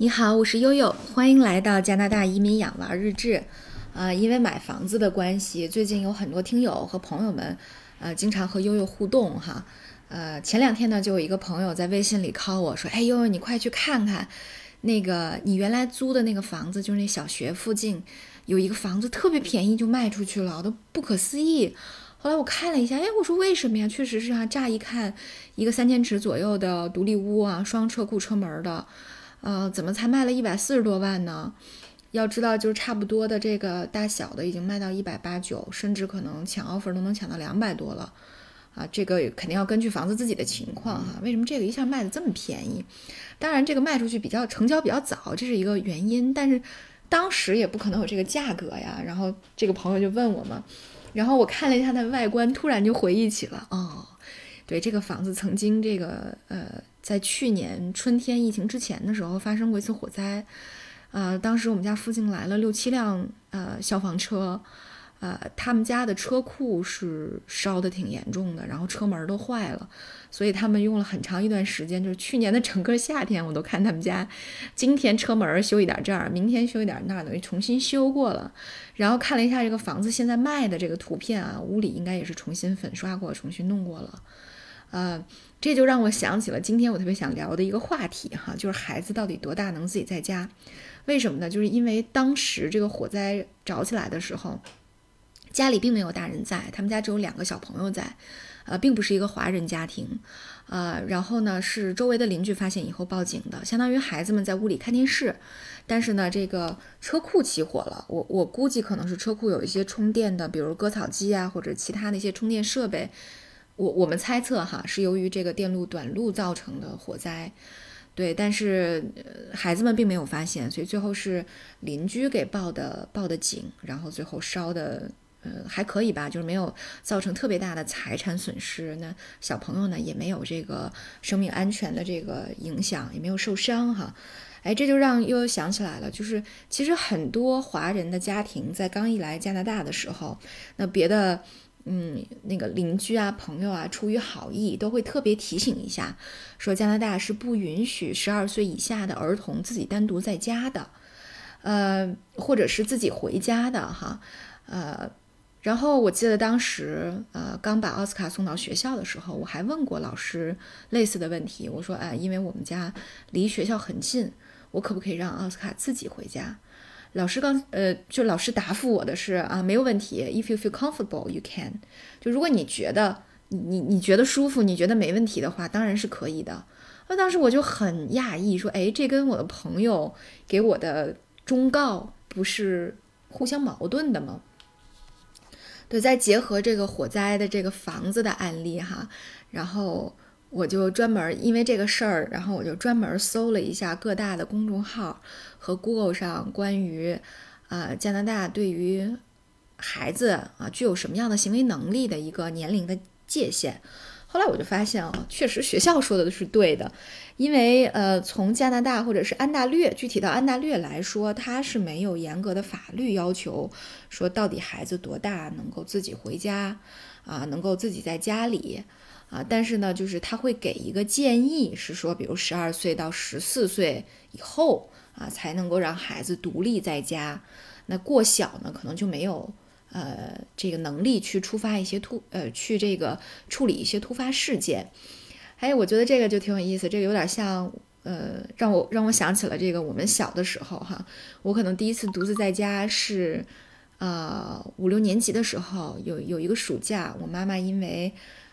你好，我是悠悠，欢迎来到加拿大移民养娃日志。啊，因为买房子的关系，最近有很多听友和朋友们，呃，经常和悠悠互动哈。呃，前两天呢，就有一个朋友在微信里 call 我说：“哎，悠悠，你快去看看，那个你原来租的那个房子，就是那小学附近有一个房子特别便宜就卖出去了，都不可思议。”后来我看了一下，哎，我说为什么呀？确实是啊，乍一看，一个三千尺左右的独立屋啊，双车库车门的。呃，怎么才卖了一百四十多万呢？要知道，就是差不多的这个大小的已经卖到一百八九，甚至可能抢 offer 都能抢到两百多了。啊，这个肯定要根据房子自己的情况哈。为什么这个一下卖的这么便宜？当然，这个卖出去比较成交比较早，这是一个原因。但是当时也不可能有这个价格呀。然后这个朋友就问我嘛，然后我看了一下它的外观，突然就回忆起了哦，对，这个房子曾经这个呃。在去年春天疫情之前的时候，发生过一次火灾，呃，当时我们家附近来了六七辆呃消防车，呃，他们家的车库是烧的挺严重的，然后车门都坏了，所以他们用了很长一段时间，就是去年的整个夏天，我都看他们家，今天车门修一点这儿，明天修一点那儿，等于重新修过了。然后看了一下这个房子现在卖的这个图片啊，屋里应该也是重新粉刷过，重新弄过了。呃，这就让我想起了今天我特别想聊的一个话题哈，就是孩子到底多大能自己在家？为什么呢？就是因为当时这个火灾着起来的时候，家里并没有大人在，他们家只有两个小朋友在，呃，并不是一个华人家庭，呃，然后呢是周围的邻居发现以后报警的，相当于孩子们在屋里看电视，但是呢这个车库起火了，我我估计可能是车库有一些充电的，比如割草机啊或者其他的一些充电设备。我我们猜测哈，是由于这个电路短路造成的火灾，对，但是孩子们并没有发现，所以最后是邻居给报的报的警，然后最后烧的呃还可以吧，就是没有造成特别大的财产损失，那小朋友呢也没有这个生命安全的这个影响，也没有受伤哈，哎，这就让又想起来了，就是其实很多华人的家庭在刚一来加拿大的时候，那别的。嗯，那个邻居啊、朋友啊，出于好意，都会特别提醒一下，说加拿大是不允许十二岁以下的儿童自己单独在家的，呃，或者是自己回家的哈，呃，然后我记得当时呃刚把奥斯卡送到学校的时候，我还问过老师类似的问题，我说，哎，因为我们家离学校很近，我可不可以让奥斯卡自己回家？老师刚呃，就老师答复我的是啊，没有问题。If you feel comfortable, you can。就如果你觉得你你你觉得舒服，你觉得没问题的话，当然是可以的。那当时我就很讶异，说，哎，这跟我的朋友给我的忠告不是互相矛盾的吗？对，再结合这个火灾的这个房子的案例哈，然后。我就专门因为这个事儿，然后我就专门搜了一下各大的公众号和 Google 上关于，呃，加拿大对于孩子啊具有什么样的行为能力的一个年龄的界限。后来我就发现啊，确实学校说的是对的，因为呃，从加拿大或者是安大略，具体到安大略来说，它是没有严格的法律要求说到底孩子多大能够自己回家啊，能够自己在家里。啊，但是呢，就是他会给一个建议，是说，比如十二岁到十四岁以后啊，才能够让孩子独立在家。那过小呢，可能就没有呃这个能力去触发一些突呃去这个处理一些突发事件。哎，我觉得这个就挺有意思，这个有点像呃让我让我想起了这个我们小的时候哈，我可能第一次独自在家是呃五六年级的时候，有有一个暑假，我妈妈因为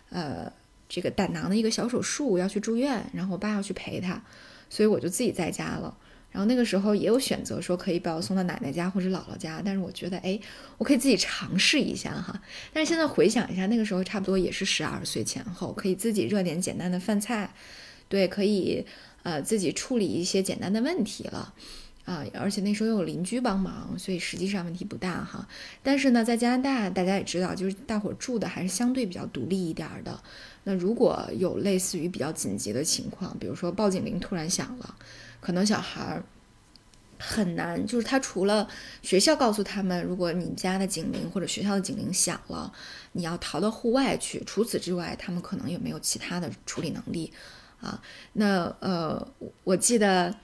呃。这个胆囊的一个小手术要去住院，然后我爸要去陪他，所以我就自己在家了。然后那个时候也有选择说可以把我送到奶奶家或者姥姥家，但是我觉得哎，我可以自己尝试一下哈。但是现在回想一下，那个时候差不多也是十二岁前后，可以自己热点简单的饭菜，对，可以呃自己处理一些简单的问题了。啊，而且那时候又有邻居帮忙，所以实际上问题不大哈。但是呢，在加拿大，大家也知道，就是大伙住的还是相对比较独立一点的。那如果有类似于比较紧急的情况，比如说报警铃突然响了，可能小孩儿很难，就是他除了学校告诉他们，如果你家的警铃或者学校的警铃响了，你要逃到户外去。除此之外，他们可能也没有其他的处理能力啊。那呃，我记得。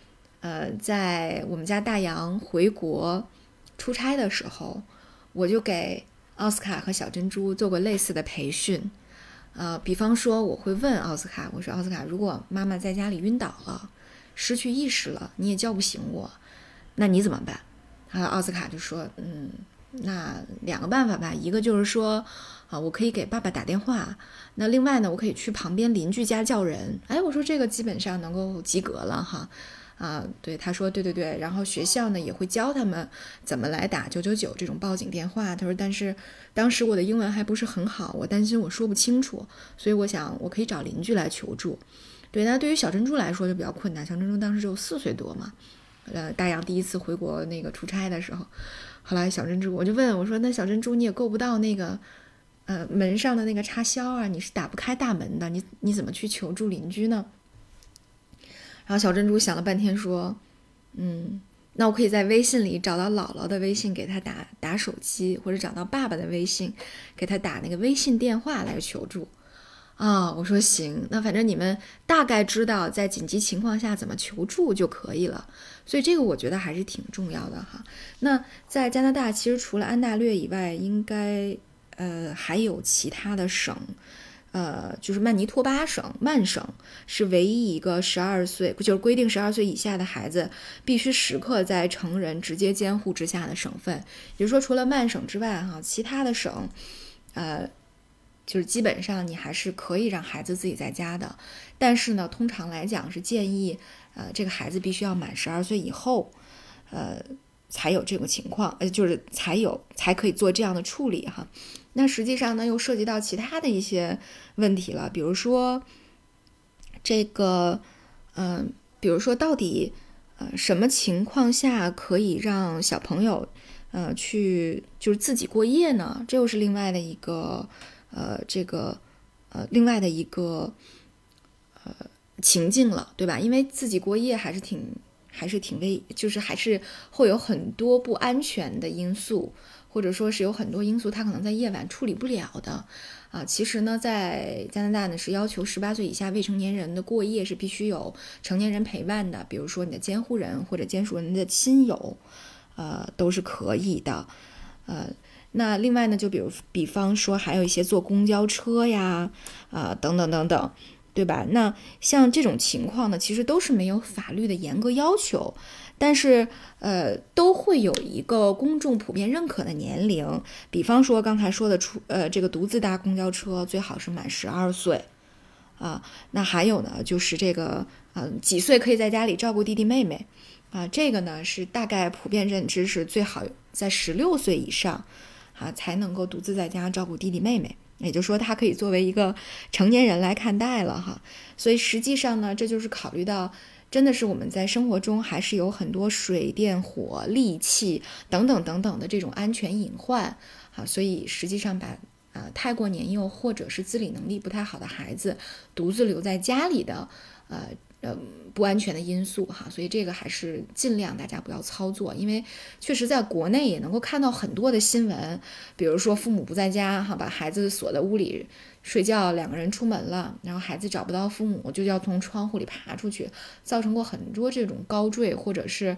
呃，在我们家大洋回国出差的时候，我就给奥斯卡和小珍珠做过类似的培训。呃，比方说，我会问奥斯卡，我说：“奥斯卡，如果妈妈在家里晕倒了，失去意识了，你也叫不醒我，那你怎么办？”然后奥斯卡就说：“嗯，那两个办法吧，一个就是说，啊，我可以给爸爸打电话，那另外呢，我可以去旁边邻居家叫人。”哎，我说这个基本上能够及格了哈。啊，对，他说对对对，然后学校呢也会教他们怎么来打九九九这种报警电话。他说，但是当时我的英文还不是很好，我担心我说不清楚，所以我想我可以找邻居来求助。对，那对于小珍珠来说就比较困难，小珍珠当时只有四岁多嘛。呃，大洋第一次回国那个出差的时候，后来小珍珠我就问我说，那小珍珠你也够不到那个呃门上的那个插销啊，你是打不开大门的，你你怎么去求助邻居呢？然后小珍珠想了半天，说：“嗯，那我可以在微信里找到姥姥的微信，给他打打手机，或者找到爸爸的微信，给他打那个微信电话来求助。”啊，我说行，那反正你们大概知道在紧急情况下怎么求助就可以了。所以这个我觉得还是挺重要的哈。那在加拿大，其实除了安大略以外，应该呃还有其他的省。呃，就是曼尼托巴省曼省是唯一一个十二岁，就是规定十二岁以下的孩子必须时刻在成人直接监护之下的省份。也就是说，除了曼省之外，哈，其他的省，呃，就是基本上你还是可以让孩子自己在家的。但是呢，通常来讲是建议，呃，这个孩子必须要满十二岁以后，呃，才有这种情况，呃，就是才有才可以做这样的处理，哈。那实际上呢，又涉及到其他的一些问题了，比如说，这个，嗯，比如说到底，呃，什么情况下可以让小朋友，呃，去就是自己过夜呢？这又是另外的一个，呃，这个，呃，另外的一个，呃，情境了，对吧？因为自己过夜还是挺还是挺危，就是还是会有很多不安全的因素。或者说是有很多因素，他可能在夜晚处理不了的，啊，其实呢，在加拿大呢是要求十八岁以下未成年人的过夜是必须有成年人陪伴的，比如说你的监护人或者监护人的亲友，呃，都是可以的，呃，那另外呢，就比如比方说还有一些坐公交车呀，啊，等等等等。对吧？那像这种情况呢，其实都是没有法律的严格要求，但是呃，都会有一个公众普遍认可的年龄。比方说刚才说的出呃，这个独自搭公交车最好是满十二岁啊。那还有呢，就是这个嗯，几岁可以在家里照顾弟弟妹妹啊？这个呢是大概普遍认知是最好在十六岁以上啊才能够独自在家照顾弟弟妹妹。也就是说，他可以作为一个成年人来看待了哈，所以实际上呢，这就是考虑到，真的是我们在生活中还是有很多水电火利器等等等等的这种安全隐患啊，所以实际上把啊太过年幼或者是自理能力不太好的孩子独自留在家里的，呃。呃，不安全的因素哈，所以这个还是尽量大家不要操作，因为确实在国内也能够看到很多的新闻，比如说父母不在家哈，把孩子锁在屋里睡觉，两个人出门了，然后孩子找不到父母，就要从窗户里爬出去，造成过很多这种高坠或者是。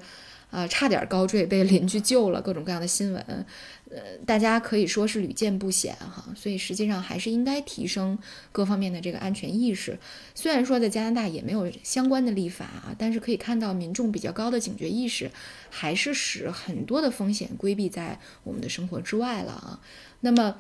啊，差点高坠被邻居救了，各种各样的新闻，呃，大家可以说是屡见不鲜哈。所以实际上还是应该提升各方面的这个安全意识。虽然说在加拿大也没有相关的立法啊，但是可以看到民众比较高的警觉意识，还是使很多的风险规避在我们的生活之外了啊。那么。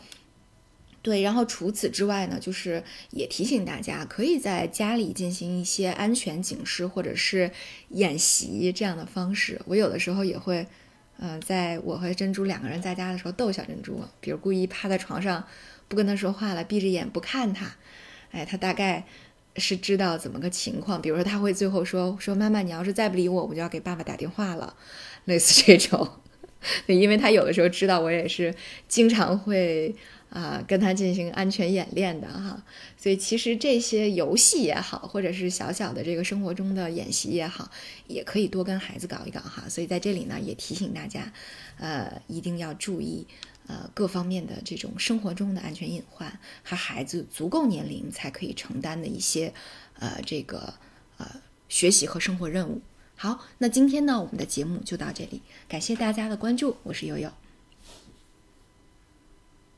对，然后除此之外呢，就是也提醒大家，可以在家里进行一些安全警示或者是演习这样的方式。我有的时候也会，呃，在我和珍珠两个人在家的时候逗小珍珠，比如故意趴在床上不跟他说话了，闭着眼不看他，哎，他大概是知道怎么个情况。比如说他会最后说说妈妈，你要是再不理我，我就要给爸爸打电话了，类似这种。因为他有的时候知道我也是经常会。啊，跟他进行安全演练的哈，所以其实这些游戏也好，或者是小小的这个生活中的演习也好，也可以多跟孩子搞一搞哈。所以在这里呢，也提醒大家，呃，一定要注意呃各方面的这种生活中的安全隐患和孩子足够年龄才可以承担的一些呃这个呃学习和生活任务好，那今天呢，我们的节目就到这里，感谢大家的关注，我是悠悠。